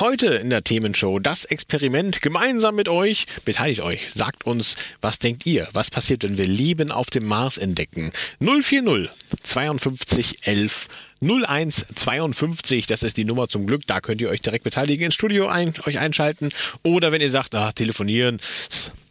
Heute in der Themenshow das Experiment gemeinsam mit euch. Beteiligt euch. Sagt uns, was denkt ihr? Was passiert, wenn wir Leben auf dem Mars entdecken? 040 52 11 0152, das ist die Nummer zum Glück, da könnt ihr euch direkt beteiligen, ins Studio ein, euch einschalten. Oder wenn ihr sagt, ah, telefonieren,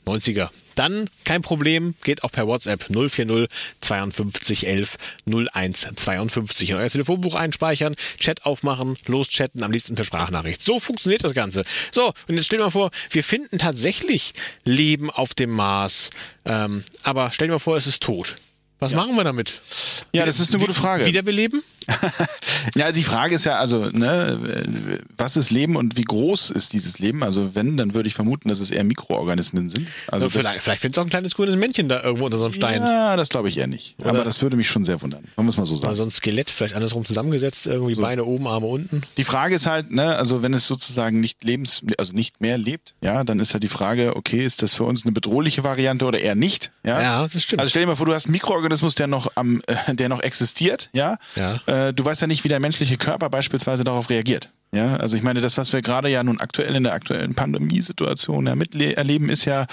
90er, dann kein Problem, geht auch per WhatsApp 040 52 11 01 52 in euer Telefonbuch einspeichern, Chat aufmachen, loschatten, am liebsten per Sprachnachricht. So funktioniert das Ganze. So, und jetzt stell dir mal vor, wir finden tatsächlich Leben auf dem Mars, ähm, aber stell dir mal vor, es ist tot. Was ja. machen wir damit? Ja, das ist eine gute Frage. Wiederbeleben? ja, die Frage ist ja also, ne, was ist Leben und wie groß ist dieses Leben? Also wenn, dann würde ich vermuten, dass es eher Mikroorganismen sind. Also ja, vielleicht, vielleicht findest du auch ein kleines grünes Männchen da irgendwo unter so einem Stein. Ja, das glaube ich eher nicht. Oder Aber das würde mich schon sehr wundern. Man muss mal so sagen. Oder so ein Skelett, vielleicht andersrum zusammengesetzt, irgendwie so. Beine oben, Arme unten. Die Frage ist halt, ne, also wenn es sozusagen nicht lebens, also nicht mehr lebt, ja, dann ist halt die Frage, okay, ist das für uns eine bedrohliche Variante oder eher nicht? Ja, ja das stimmt. Also stell dir mal vor, du hast einen Mikroorganismus, der noch am, äh, der noch existiert, ja. ja. Äh, du weißt ja nicht, wie der der menschliche Körper beispielsweise darauf reagiert. Ja, also ich meine, das, was wir gerade ja nun aktuell in der aktuellen Pandemiesituation ja miterleben, ist ja,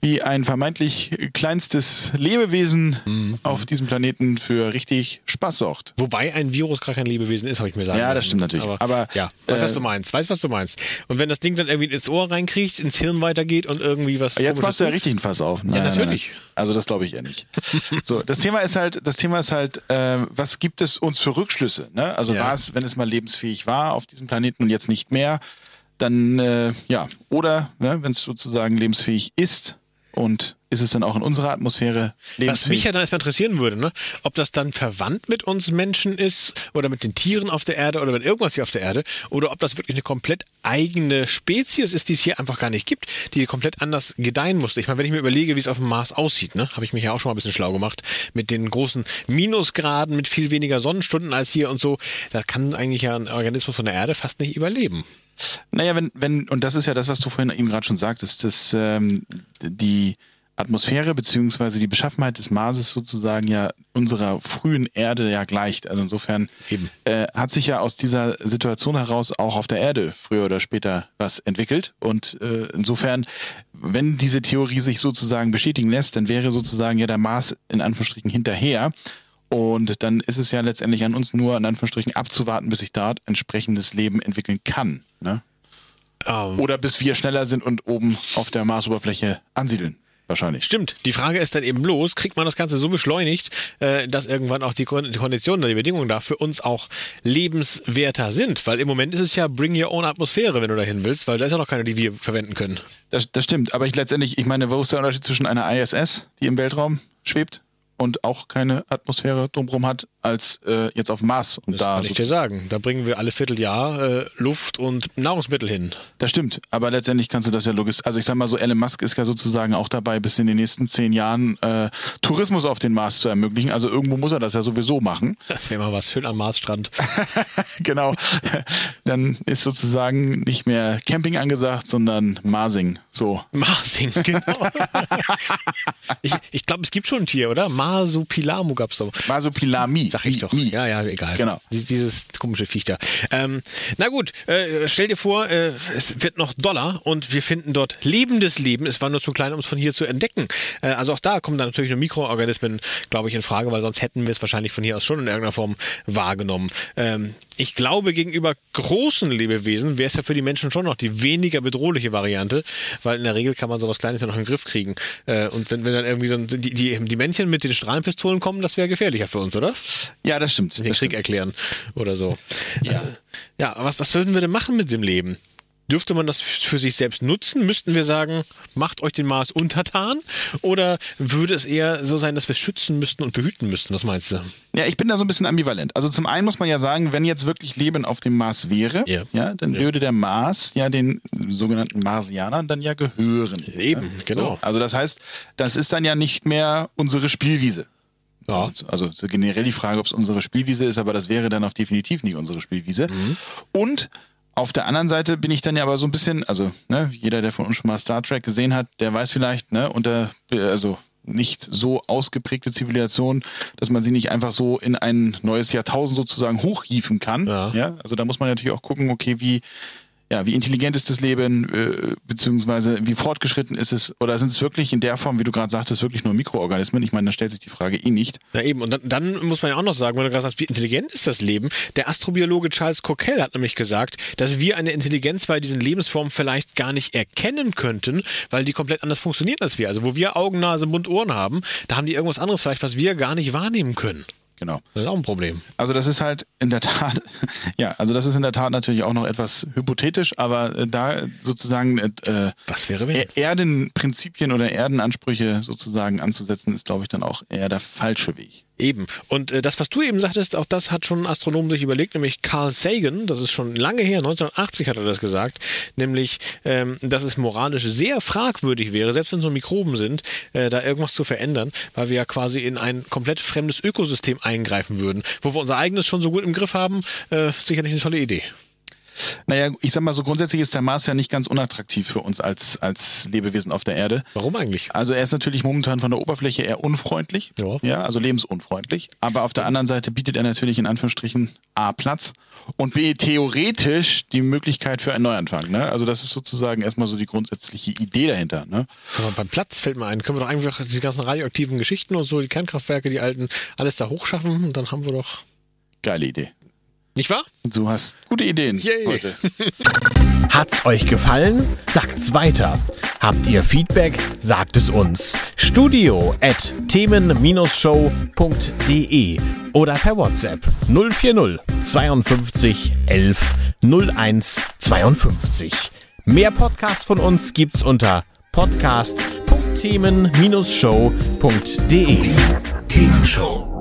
wie ein vermeintlich kleinstes Lebewesen mhm. auf diesem Planeten für richtig Spaß sorgt. Wobei ein Virus gar kein Lebewesen ist, habe ich mir sagen Ja, das stimmt natürlich. Aber, Aber ja, äh, was du meinst. Weiß, was du meinst. Und wenn das Ding dann irgendwie ins Ohr reinkriegt, ins Hirn weitergeht und irgendwie was. Jetzt machst du ja richtig ein Fass auf. Nein, ja, natürlich. Nein, nein. Also das glaube ich eher nicht. so, das Thema ist halt, das Thema ist halt, äh, was gibt es uns für Rückschlüsse? Ne? Also ja. war es, wenn es mal lebensfähig war auf diesem Planeten, Und jetzt nicht mehr, dann äh, ja, oder ne, wenn es sozusagen lebensfähig ist und ist es dann auch in unserer Atmosphäre lebensfähig? Was mich ja dann erstmal interessieren würde, ne? ob das dann verwandt mit uns Menschen ist oder mit den Tieren auf der Erde oder mit irgendwas hier auf der Erde oder ob das wirklich eine komplett eigene Spezies ist, die es hier einfach gar nicht gibt, die komplett anders gedeihen musste. Ich meine, wenn ich mir überlege, wie es auf dem Mars aussieht, ne, habe ich mich ja auch schon mal ein bisschen schlau gemacht mit den großen Minusgraden, mit viel weniger Sonnenstunden als hier und so. Da kann eigentlich ja ein Organismus von der Erde fast nicht überleben. Naja, wenn, wenn, und das ist ja das, was du vorhin eben gerade schon sagtest, dass ähm, die Atmosphäre beziehungsweise die Beschaffenheit des Marses sozusagen ja unserer frühen Erde ja gleicht. Also insofern äh, hat sich ja aus dieser Situation heraus auch auf der Erde früher oder später was entwickelt. Und äh, insofern, wenn diese Theorie sich sozusagen bestätigen lässt, dann wäre sozusagen ja der Mars in Anführungsstrichen hinterher. Und dann ist es ja letztendlich an uns nur in Anführungsstrichen abzuwarten, bis sich dort entsprechendes Leben entwickeln kann. Ne? Um. Oder bis wir schneller sind und oben auf der Marsoberfläche ansiedeln. Wahrscheinlich. Stimmt. Die Frage ist dann eben bloß, kriegt man das Ganze so beschleunigt, äh, dass irgendwann auch die, Kon die Konditionen, die Bedingungen da für uns auch lebenswerter sind? Weil im Moment ist es ja bring your own Atmosphäre, wenn du dahin willst, weil da ist ja noch keine, die wir verwenden können. Das, das stimmt. Aber ich letztendlich, ich meine, wo ist der Unterschied zwischen einer ISS, die im Weltraum schwebt, und auch keine Atmosphäre drumherum hat, als äh, jetzt auf Mars. Und das da kann ich dir sagen. Da bringen wir alle Vierteljahr äh, Luft und Nahrungsmittel hin. Das stimmt, aber letztendlich kannst du das ja logisch. Also ich sag mal so, Elon Musk ist ja sozusagen auch dabei, bis in den nächsten zehn Jahren äh, Tourismus auf den Mars zu ermöglichen. Also irgendwo muss er das ja sowieso machen. Das wäre mal was schön am Marsstrand. genau. Dann ist sozusagen nicht mehr Camping angesagt, sondern Marsing. So. Marsing, genau. ich ich glaube, es gibt schon ein Tier, oder? Marsupilamu gab es doch. Marsupilami. Sag ich doch. Ja, ja, egal. Genau. Dieses komische Viech da. Ähm, na gut, äh, stell dir vor, äh, es wird noch Dollar und wir finden dort lebendes Leben. Es war nur zu klein, um es von hier zu entdecken. Äh, also auch da kommen dann natürlich nur Mikroorganismen, glaube ich, in Frage, weil sonst hätten wir es wahrscheinlich von hier aus schon in irgendeiner Form wahrgenommen. Ähm, ich glaube, gegenüber großen Lebewesen wäre es ja für die Menschen schon noch die weniger bedrohliche Variante, weil in der Regel kann man sowas Kleines ja noch in den Griff kriegen. Äh, und wenn, wenn dann irgendwie so die, die, die Männchen mit den Strahlenpistolen kommen, das wäre gefährlicher für uns, oder? Ja, das stimmt. Den das Krieg stimmt. erklären oder so. Ja. Also, ja, was, was würden wir denn machen mit dem Leben? Dürfte man das für sich selbst nutzen? Müssten wir sagen, macht euch den Mars untertan? Oder würde es eher so sein, dass wir schützen müssten und behüten müssten? Was meinst du? Ja, ich bin da so ein bisschen ambivalent. Also zum einen muss man ja sagen, wenn jetzt wirklich Leben auf dem Mars wäre, ja, ja dann ja. würde der Mars ja den sogenannten Marsianern dann ja gehören. Eben, ja? genau. So, also das heißt, das ist dann ja nicht mehr unsere Spielwiese. Ja. Also so generell die Frage, ob es unsere Spielwiese ist, aber das wäre dann auch definitiv nicht unsere Spielwiese. Und auf der anderen Seite bin ich dann ja aber so ein bisschen, also ne, jeder, der von uns schon mal Star Trek gesehen hat, der weiß vielleicht, ne, unter, also nicht so ausgeprägte Zivilisation, dass man sie nicht einfach so in ein neues Jahrtausend sozusagen hochhieven kann. Ja. Also da muss man natürlich auch gucken, okay, wie ja, wie intelligent ist das Leben, äh, beziehungsweise wie fortgeschritten ist es, oder sind es wirklich in der Form, wie du gerade sagtest, wirklich nur Mikroorganismen? Ich meine, da stellt sich die Frage eh nicht. Na eben, und dann, dann muss man ja auch noch sagen, wenn du gerade sagst, wie intelligent ist das Leben? Der Astrobiologe Charles Coquel hat nämlich gesagt, dass wir eine Intelligenz bei diesen Lebensformen vielleicht gar nicht erkennen könnten, weil die komplett anders funktionieren als wir. Also wo wir Augen, Nase, Mund, Ohren haben, da haben die irgendwas anderes vielleicht, was wir gar nicht wahrnehmen können. Genau. Das ist auch ein Problem. Also das ist halt in der Tat, ja, also das ist in der Tat natürlich auch noch etwas hypothetisch, aber äh, da sozusagen äh, Was wäre wenn? Er- Erdenprinzipien oder Erdenansprüche sozusagen anzusetzen, ist, glaube ich, dann auch eher der falsche Weg. Eben. Und äh, das, was du eben sagtest, auch das hat schon ein Astronom sich überlegt, nämlich Carl Sagan, das ist schon lange her, 1980 hat er das gesagt, nämlich, ähm, dass es moralisch sehr fragwürdig wäre, selbst wenn so Mikroben sind, äh, da irgendwas zu verändern, weil wir ja quasi in ein komplett fremdes Ökosystem eingreifen würden, wo wir unser eigenes schon so gut im Griff haben, äh, sicherlich eine tolle Idee. Naja, ich sag mal so, grundsätzlich ist der Mars ja nicht ganz unattraktiv für uns als, als Lebewesen auf der Erde. Warum eigentlich? Also er ist natürlich momentan von der Oberfläche eher unfreundlich, Ja. also lebensunfreundlich. Aber auf der anderen Seite bietet er natürlich in Anführungsstrichen A Platz und B theoretisch die Möglichkeit für einen Neuanfang. Ne? Also das ist sozusagen erstmal so die grundsätzliche Idee dahinter. Ne? Aber beim Platz fällt mir ein, können wir doch einfach die ganzen radioaktiven Geschichten und so, die Kernkraftwerke, die alten, alles da hochschaffen und dann haben wir doch. Geile Idee. Nicht wahr? Du hast gute Ideen Yay. heute. Hat's euch gefallen? Sagt's weiter. Habt ihr Feedback? Sagt es uns. Studio at themen-show.de oder per WhatsApp 040 52 11 01 52. Mehr Podcasts von uns gibt's unter podcast.themen-show.de. Themenshow.